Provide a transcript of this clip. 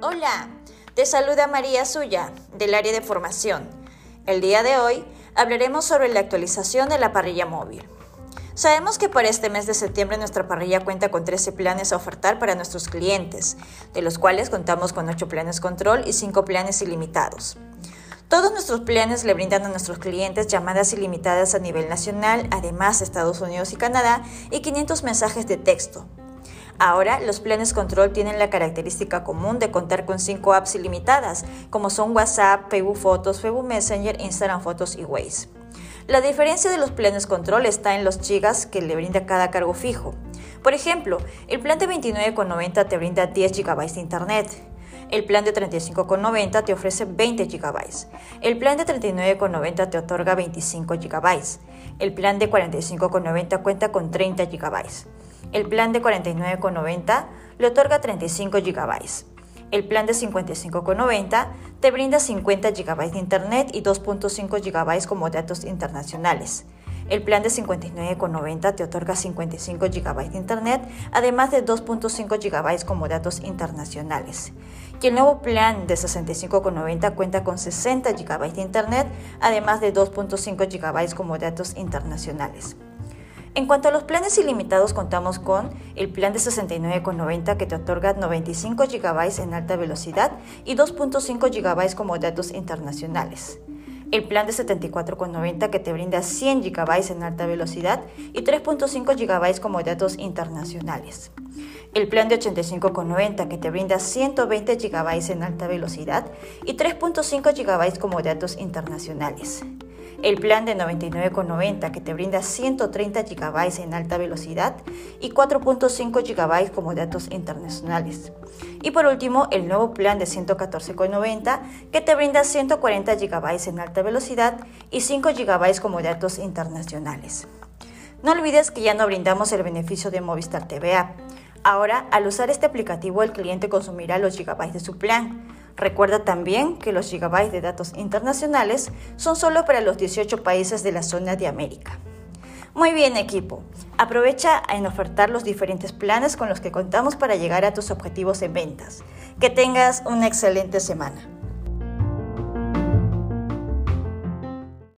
Hola, te saluda María Suya, del área de formación. El día de hoy hablaremos sobre la actualización de la parrilla móvil. Sabemos que para este mes de septiembre nuestra parrilla cuenta con 13 planes a ofertar para nuestros clientes, de los cuales contamos con 8 planes control y 5 planes ilimitados. Todos nuestros planes le brindan a nuestros clientes llamadas ilimitadas a nivel nacional, además de Estados Unidos y Canadá, y 500 mensajes de texto. Ahora, los planes control tienen la característica común de contar con 5 apps ilimitadas, como son WhatsApp, Facebook Fotos, Facebook Messenger, Instagram Fotos y Waze. La diferencia de los planes control está en los gigas que le brinda cada cargo fijo. Por ejemplo, el plan de 29,90 te brinda 10 GB de internet. El plan de 35,90 te ofrece 20 GB. El plan de 39,90 te otorga 25 GB. El plan de 45,90 cuenta con 30 GB. El plan de 49,90 le otorga 35 GB. El plan de 55,90 te brinda 50 GB de Internet y 2.5 GB como datos internacionales. El plan de 59,90 te otorga 55 GB de Internet, además de 2.5 GB como datos internacionales. Y el nuevo plan de 65,90 cuenta con 60 GB de Internet, además de 2.5 GB como datos internacionales. En cuanto a los planes ilimitados, contamos con el plan de 69,90 que te otorga 95 GB en alta velocidad y 2.5 GB como datos internacionales. El plan de 74,90 que te brinda 100 GB en alta velocidad y 3.5 GB como datos internacionales. El plan de 85,90 que te brinda 120 GB en alta velocidad y 3.5 GB como datos internacionales el plan de 99,90 que te brinda 130 GB en alta velocidad y 4.5 GB como datos internacionales. Y por último, el nuevo plan de 114,90 que te brinda 140 GB en alta velocidad y 5 GB como datos internacionales. No olvides que ya no brindamos el beneficio de Movistar TVA. Ahora, al usar este aplicativo, el cliente consumirá los gigabytes de su plan Recuerda también que los gigabytes de datos internacionales son solo para los 18 países de la zona de América. Muy bien equipo, aprovecha en ofertar los diferentes planes con los que contamos para llegar a tus objetivos en ventas. Que tengas una excelente semana.